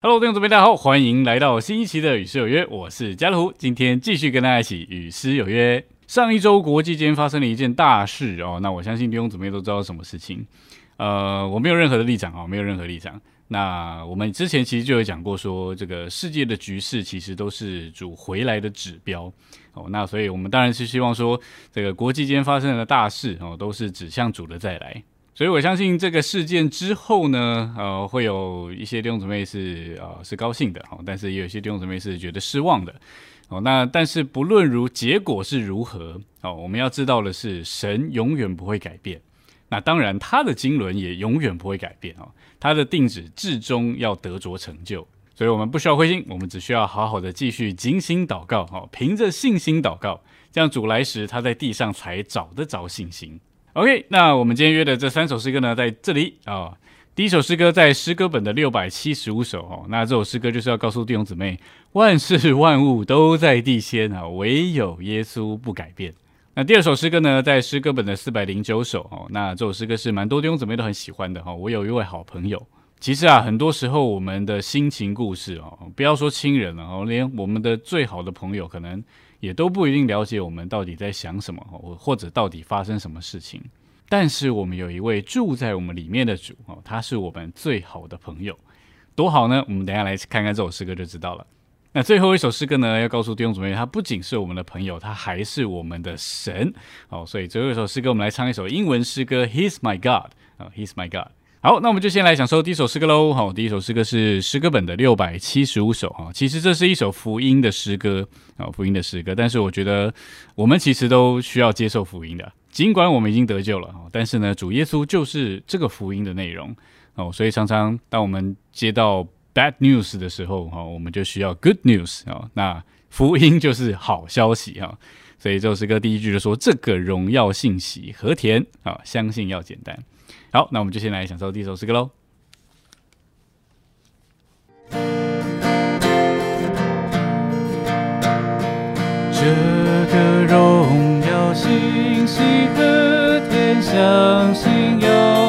Hello，听众朋友大家好，欢迎来到新一期的《与诗有约》，我是家乐，今天继续跟大家一起与诗有约。上一周国际间发生了一件大事哦，那我相信弟兄姊妹都知道什么事情。呃，我没有任何的立场哦，没有任何立场。那我们之前其实就有讲过，说这个世界的局势其实都是主回来的指标哦。那所以我们当然是希望说，这个国际间发生的大事哦，都是指向主的再来。所以我相信这个事件之后呢，呃，会有一些弟兄姊妹是呃是高兴的哦，但是也有一些弟兄姊妹是觉得失望的哦。那但是不论如结果是如何哦，我们要知道的是，神永远不会改变。那当然，他的经纶也永远不会改变哦，他的定旨至终要得着成就。所以我们不需要灰心，我们只需要好好的继续精心祷告哦，凭着信心祷告，这样主来时他在地上才找得着信心。OK，那我们今天约的这三首诗歌呢，在这里啊。第一首诗歌在诗歌本的六百七十五首哦。那这首诗歌就是要告诉弟兄姊妹，万事万物都在地先啊，唯有耶稣不改变。那第二首诗歌呢，在诗歌本的四百零九首哦。那这首诗歌是蛮多弟兄姊妹都很喜欢的哈。我有一位好朋友，其实啊，很多时候我们的心情故事哦，不要说亲人了哦，连我们的最好的朋友可能。也都不一定了解我们到底在想什么，或或者到底发生什么事情。但是我们有一位住在我们里面的主哦，他是我们最好的朋友，多好呢？我们等下来看看这首诗歌就知道了。那最后一首诗歌呢，要告诉弟兄姊妹，他不仅是我们的朋友，他还是我们的神哦。所以最后一首诗歌，我们来唱一首英文诗歌，He's My God 啊，He's My God。好，那我们就先来享受第一首诗歌喽。好，第一首诗歌是诗歌本的六百七十五首哈。其实这是一首福音的诗歌啊，福音的诗歌。但是我觉得我们其实都需要接受福音的，尽管我们已经得救了哈。但是呢，主耶稣就是这个福音的内容哦。所以常常当我们接到 bad news 的时候哈，我们就需要 good news 啊。那福音就是好消息哈。所以这首诗歌第一句就说：“这个荣耀信息和田啊，相信要简单。”好，那我们就先来享受第一首诗歌喽。这个荣耀信息和天相信要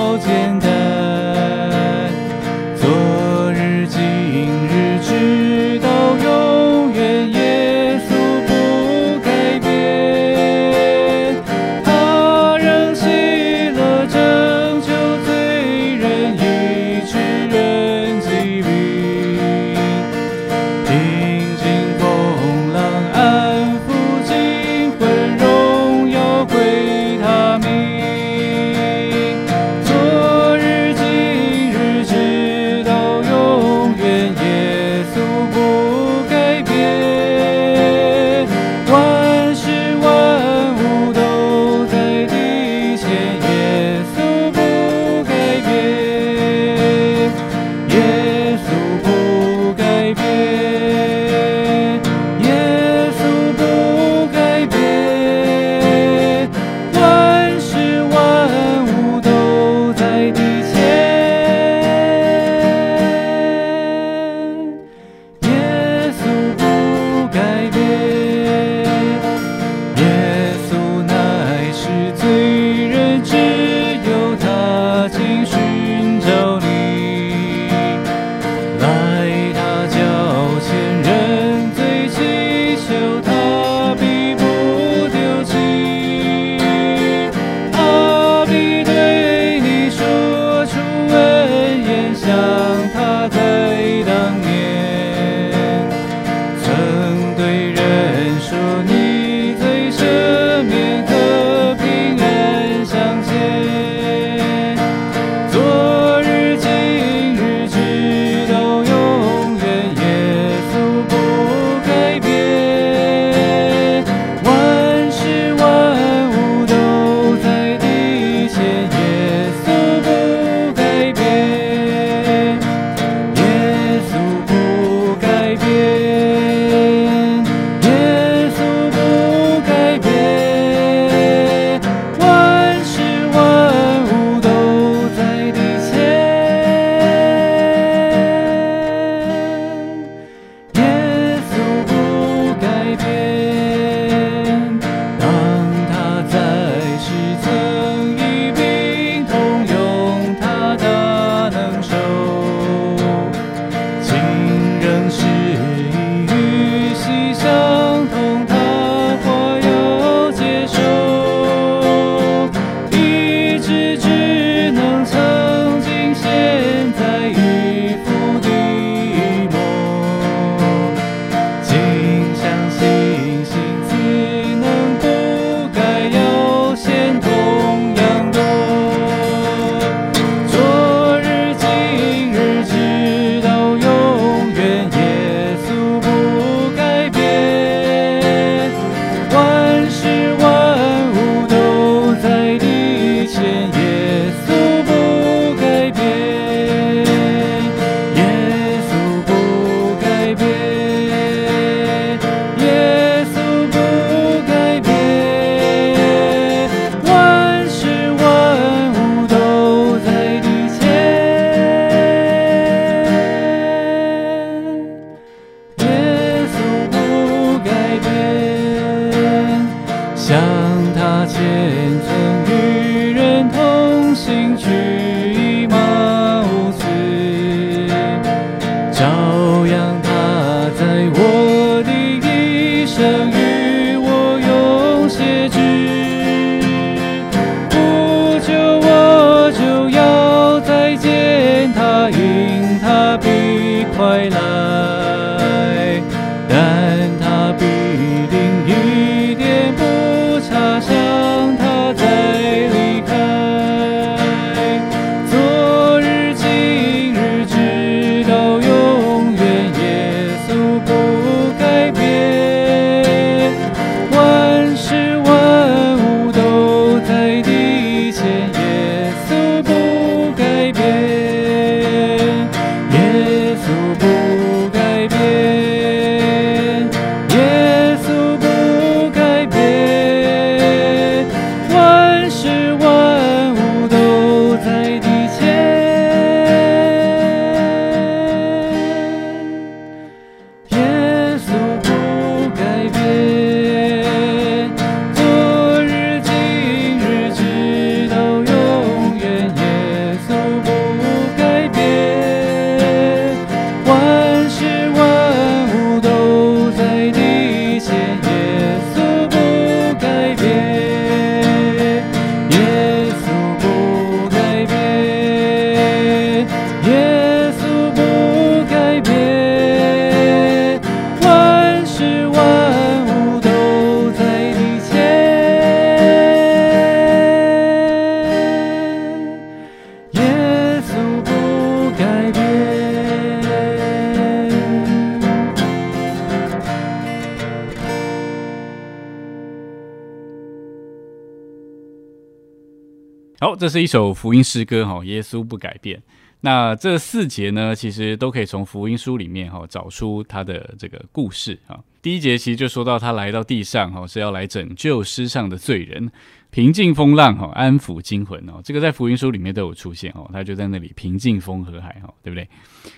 这是一首福音诗歌哈，耶稣不改变。那这四节呢，其实都可以从福音书里面哈找出他的这个故事啊。第一节其实就说到他来到地上哈，是要来拯救世上的罪人，平静风浪哈，安抚惊魂哦。这个在福音书里面都有出现哦，他就在那里平静风和海哈，对不对？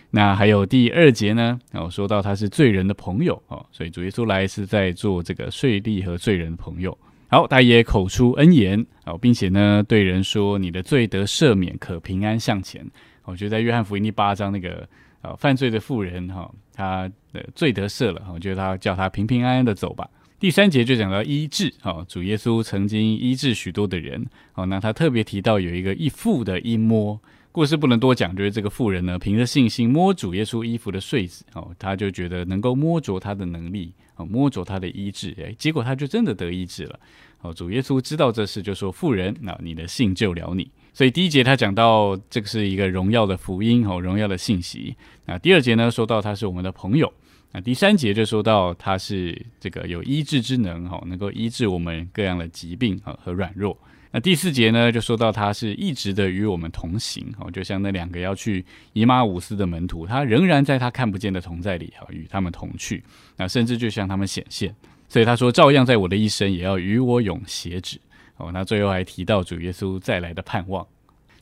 那还有第二节呢，哦，说到他是罪人的朋友哦，所以主耶稣来是在做这个税吏和罪人的朋友。好，他也口出恩言哦，并且呢，对人说：“你的罪得赦免，可平安向前。”我觉得在约翰福音第八章那个呃犯罪的妇人哈，他的罪得赦了，我觉得他叫他平平安安的走吧。第三节就讲到医治哦，主耶稣曾经医治许多的人哦，那他特别提到有一个义父的一摸。故事不能多讲，就是这个妇人呢，凭着信心摸主耶稣衣服的穗子哦，他就觉得能够摸着他的能力哦，摸着他的医治，哎，结果他就真的得医治了。哦，主耶稣知道这事，就说：“妇人，那你的信救了你。”所以第一节他讲到这个是一个荣耀的福音哦，荣耀的信息。那第二节呢，说到他是我们的朋友。那第三节就说到他是这个有医治之能哈，能够医治我们各样的疾病啊和软弱。那第四节呢，就说到他是一直的与我们同行哦，就像那两个要去以马五斯的门徒，他仍然在他看不见的同在里哈，与他们同去。那甚至就向他们显现。所以他说，照样在我的一生也要与我永偕止哦。那最后还提到主耶稣再来的盼望。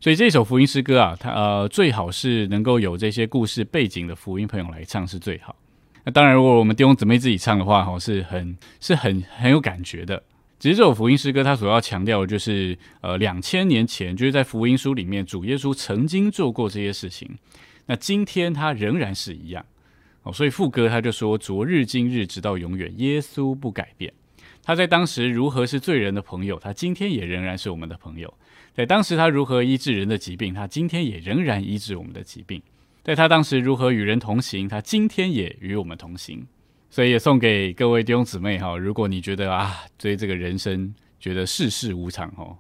所以这首福音诗歌啊，它呃最好是能够有这些故事背景的福音朋友来唱是最好。那当然，如果我们弟兄姊妹自己唱的话，哈，是很是很很有感觉的。其实这首福音诗歌，它所要强调的就是，呃，两千年前就是在福音书里面，主耶稣曾经做过这些事情。那今天他仍然是一样哦，所以副歌他就说：“昨日今日直到永远，耶稣不改变。他在当时如何是罪人的朋友，他今天也仍然是我们的朋友。在当时他如何医治人的疾病，他今天也仍然医治我们的疾病。在他当时如何与人同行，他今天也与我们同行。所以也送给各位弟兄姊妹哈，如果你觉得啊，对这个人生觉得世事无常哦，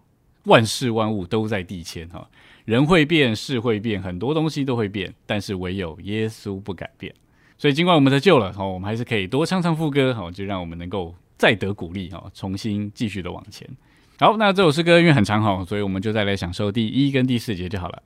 万事万物都在地迁哈，人会变，事会变，很多东西都会变，但是唯有耶稣不改变。所以尽管我们得救了哦，我们还是可以多唱唱副歌哈，就让我们能够再得鼓励哈，重新继续的往前。好，那这首诗歌因为很长哈，所以我们就再来享受第一跟第四节就好了。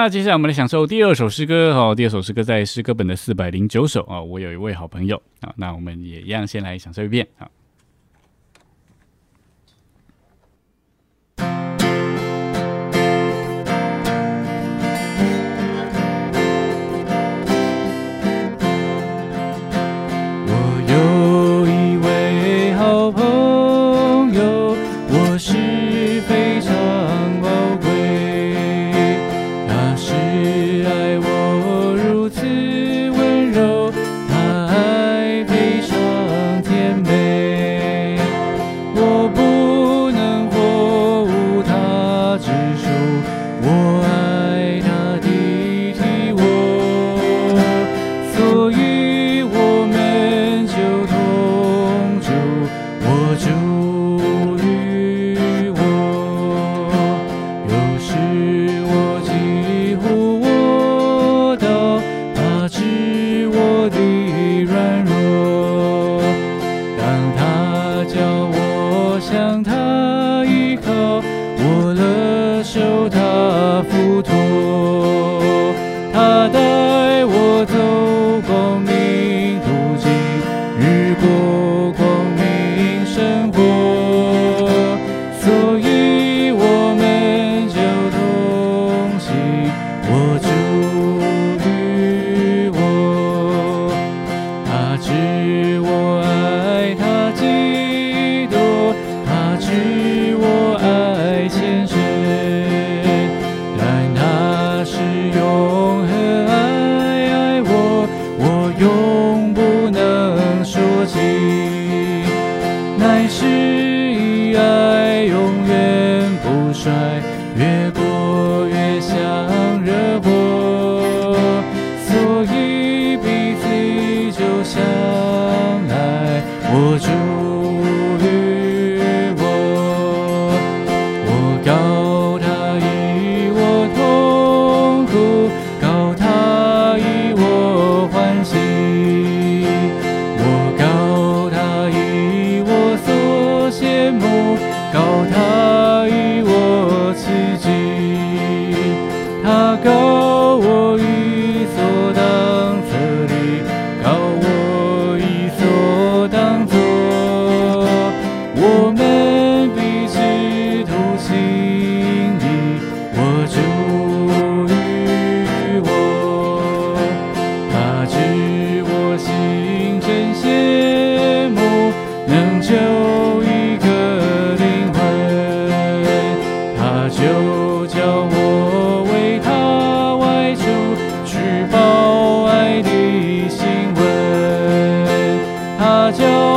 那接下来我们来享受第二首诗歌哦。第二首诗歌在诗歌本的四百零九首啊。我有一位好朋友啊，那我们也一样先来享受一遍啊。我就 찾아.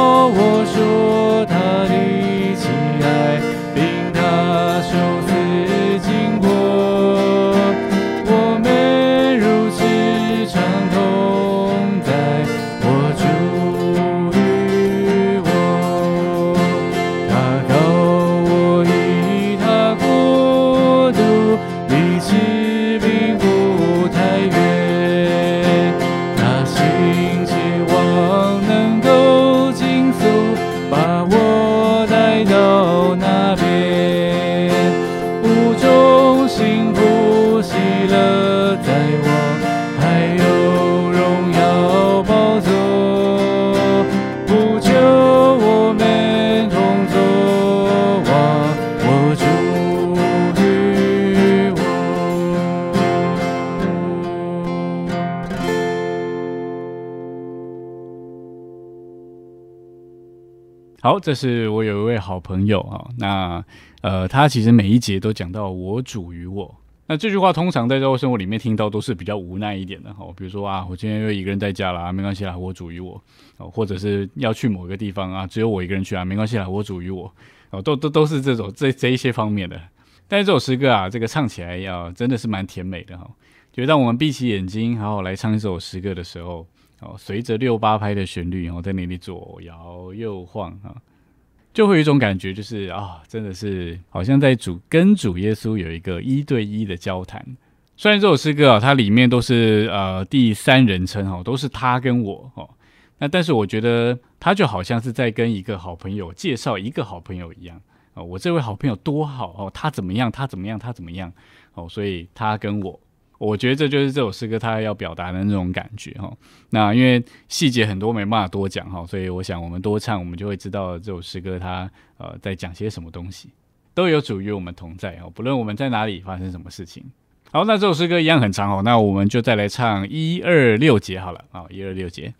好，这是我有一位好朋友啊，那呃，他其实每一节都讲到我主于我，那这句话通常在生活生活里面听到都是比较无奈一点的哈，比如说啊，我今天又一个人在家啦，没关系啦，我主于我。哦，或者是要去某个地方啊，只有我一个人去啊，没关系啦，我主于我。哦，都都都是这种这这一些方面的，但是这首诗歌啊，这个唱起来要真的是蛮甜美的哈，就当我们闭起眼睛，好好来唱一首诗歌的时候。哦，随着六八拍的旋律，然后在那里左摇右晃啊，就会有一种感觉，就是啊，真的是好像在主跟主耶稣有一个一对一的交谈。虽然这首诗歌啊，它里面都是呃第三人称哦，都是他跟我哦，那但是我觉得他就好像是在跟一个好朋友介绍一个好朋友一样哦，我这位好朋友多好哦，他怎么样，他怎么样，他怎么样哦，所以他跟我我觉得这就是这首诗歌它要表达的那种感觉哈。那因为细节很多没办法多讲哈，所以我想我们多唱，我们就会知道这首诗歌它呃在讲些什么东西。都有主与我们同在哦，不论我们在哪里发生什么事情。好，那这首诗歌一样很长哦，那我们就再来唱一二六节好了啊，一二六节。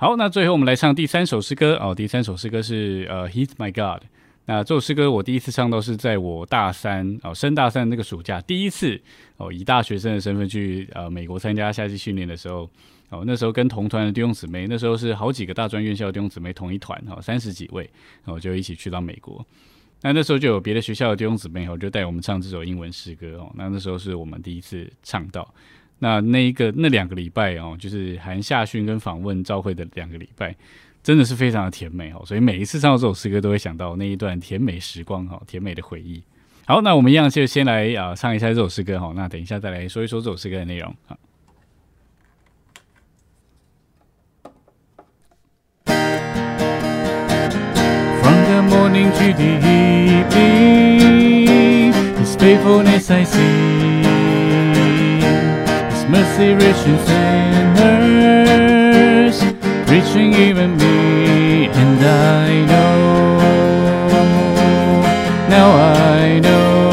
好，那最后我们来唱第三首诗歌哦。第三首诗歌是呃，He's My God。那这首诗歌我第一次唱到是在我大三哦，升大三那个暑假，第一次哦，以大学生的身份去呃美国参加夏季训练的时候哦，那时候跟同团的弟兄姊妹，那时候是好几个大专院校的弟兄姊妹同一团哦，三十几位，然后就一起去到美国。那那时候就有别的学校的弟兄姊妹哦，就带我们唱这首英文诗歌哦。那那时候是我们第一次唱到。那那一个那两个礼拜哦，就是韩夏训跟访问召会的两个礼拜，真的是非常的甜美哦。所以每一次唱到这首诗歌，都会想到那一段甜美时光哈，甜美的回忆。好，那我们一样就先来啊唱一下这首诗歌哈。那等一下再来说一说这首诗歌的内容啊。Morning to the evening, His faithfulness I see. Mercy reaching sinners, reaching even me, and I know, now I know,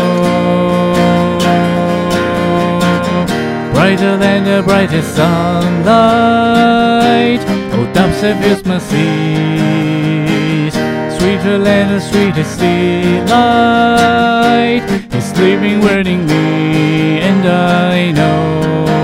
brighter than the brightest sunlight, oh, depths of His sweeter than the sweetest delight, His living word in me, and I know.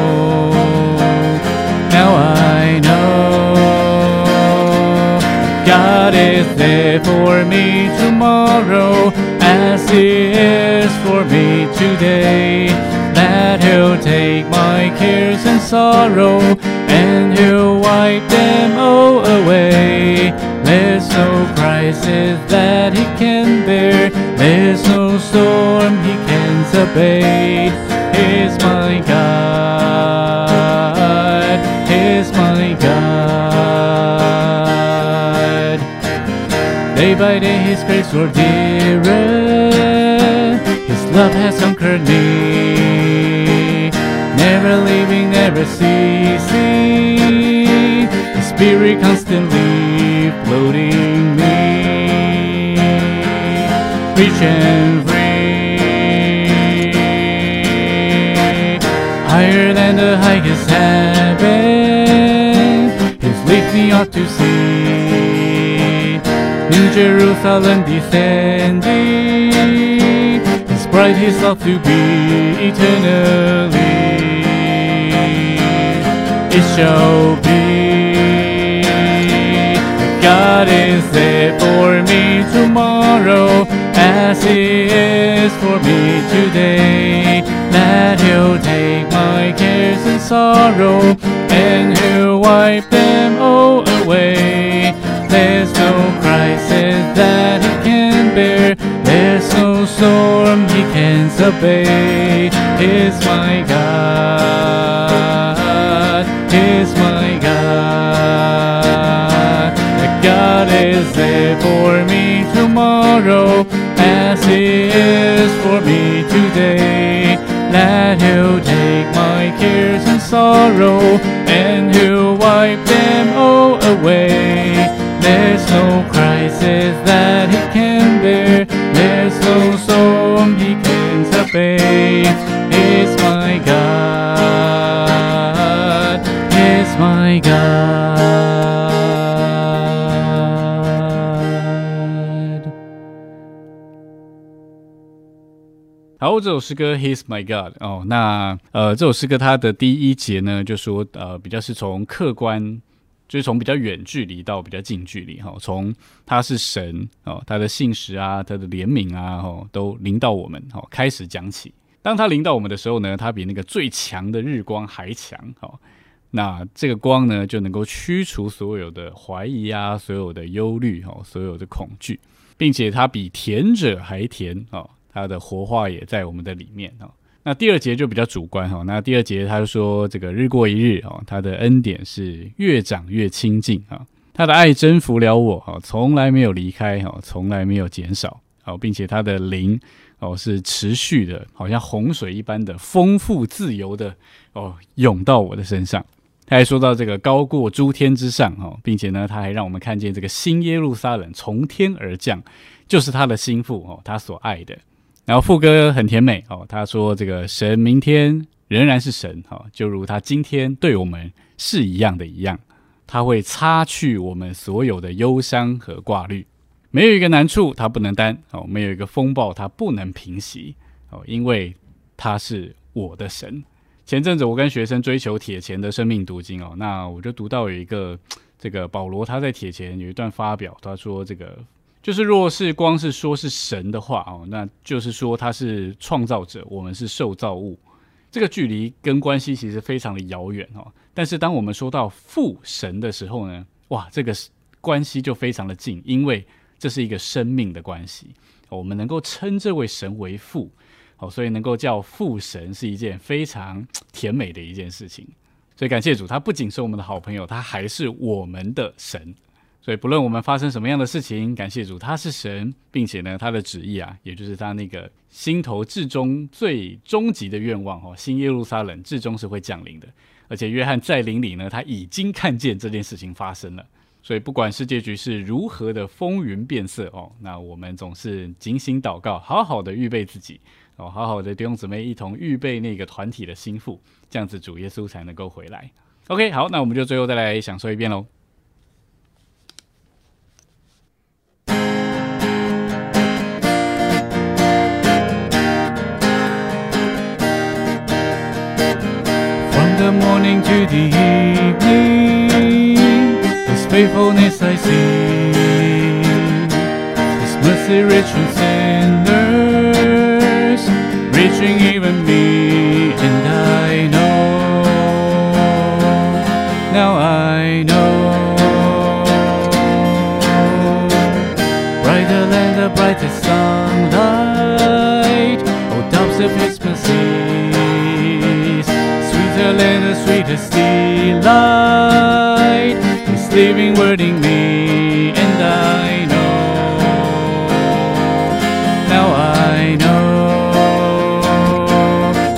God is there for me tomorrow as He is for me today. That He'll take my cares and sorrow and He'll wipe them all away. There's no crisis that He can bear, there's no storm He can't obey. He's my God, His grace grows dearer. His love has conquered me. Never leaving, never ceasing. His spirit constantly floating me. Rich and free. Higher than the highest heaven. His lifting me up to see Jerusalem descending, His bride His love to be eternally. It shall be. God is there for me tomorrow, as He is for me today. That He'll take my cares and sorrow, and He'll wipe them all away. There's no crisis that He can bear, there's no storm He can't obey. He's my God, He's my God. The God is there for me tomorrow, as He is for me today. That He'll take my cares and sorrow, and He'll wipe them all away. No crisis that He can bear, there's no storm He can't obey. He's my God, He's my God. 好，这首诗歌《He's My God》哦，那呃，这首诗歌它的第一节呢，就说呃，比较是从客观，就是从比较远距离到比较近距离哈、从他是神哦，他的信实啊，他的怜悯啊，哦，都临到我们哦，开始讲起。当他临到我们的时候呢，他比那个最强的日光还强哦。那这个光呢，就能够驱除所有的怀疑啊，所有的忧虑哦，所有的恐惧，并且它比甜者还甜哦，它的活化也在我们的里面哦。那第二节就比较主观哈，那第二节他就说这个日过一日哦，他的恩典是越长越亲近啊，他的爱征服了我哈，从来没有离开哈，从来没有减少哦，并且他的灵哦是持续的，好像洪水一般的丰富自由的哦涌到我的身上。他还说到这个高过诸天之上哦，并且呢，他还让我们看见这个新耶路撒冷从天而降，就是他的心腹哦，他所爱的。然后副歌很甜美哦，他说这个神明天仍然是神哦，就如他今天对我们是一样的一样，他会擦去我们所有的忧伤和挂虑。没有一个难处他不能担哦，没有一个风暴他不能平息哦，因为他是我的神。前阵子我跟学生追求铁钱的生命读经哦，那我就读到有一个这个保罗他在铁钱有一段发表，他说这个就是若是光是说是神的话哦，那就是说他是创造者，我们是受造物，这个距离跟关系其实非常的遥远哦。但是当我们说到父神的时候呢，哇，这个关系就非常的近，因为这是一个生命的关系，我们能够称这位神为父。哦，所以能够叫父神是一件非常甜美的一件事情。所以感谢主，他不仅是我们的好朋友，他还是我们的神。所以不论我们发生什么样的事情，感谢主，他是神，并且呢，他的旨意啊，也就是他那个心头至终最终极的愿望哦，新耶路撒冷至终是会降临的。而且约翰在灵里呢，他已经看见这件事情发生了。所以不管世界局势如何的风云变色哦，那我们总是警醒祷告，好好的预备自己。哦，好好的弟兄姊妹一同预备那个团体的心腹，这样子主耶稣才能够回来。OK，好，那我们就最后再来享受一遍喽。The morning to the evening, His faithfulness I see. His mercy reaching sinners, reaching even me, and I know. Now I know. Brighter than the brightest sunlight, oh, doves of His mercies, than the sweetest delight. His living word in me, and I know. Now I know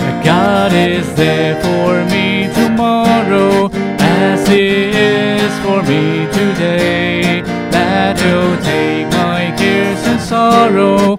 that God is there for me tomorrow, as He is for me today. That He'll take my cares and sorrow,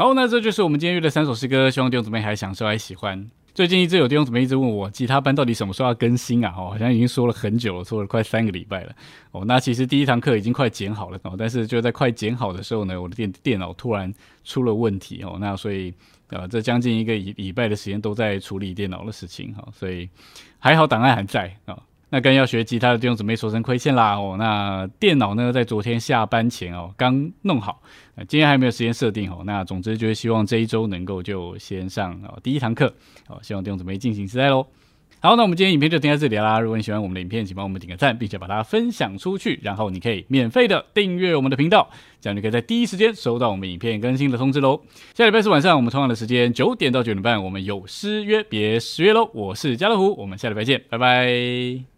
好，那这就是我们今天约的三首诗歌，希望弟兄姊妹还享受还喜欢。最近一直有弟兄姊妹一直问我，吉他班到底什么时候要更新啊？哦，好像已经说了很久了，说了快三个礼拜了。哦，那其实第一堂课已经快剪好了哦，但是就在快剪好的时候呢，我的电电脑突然出了问题哦，那所以呃，这将近一个礼礼拜的时间都在处理电脑的事情哈、哦，所以还好档案还在啊。哦那跟要学吉他的弟兄姊妹说声亏欠啦哦。那电脑呢，在昨天下班前哦刚弄好，那今天还没有时间设定哦。那总之就是希望这一周能够就先上哦第一堂课哦，希望弟兄姊妹进行期待喽。好，那我们今天影片就停在这里啦。如果你喜欢我们的影片，请帮我们点个赞，并且把它分享出去。然后你可以免费的订阅我们的频道，这样你可以在第一时间收到我们影片更新的通知喽。下礼拜四晚上我们同样的时间九点到九点半，我们有失约，别失约喽。我是家乐福，我们下礼拜见，拜拜。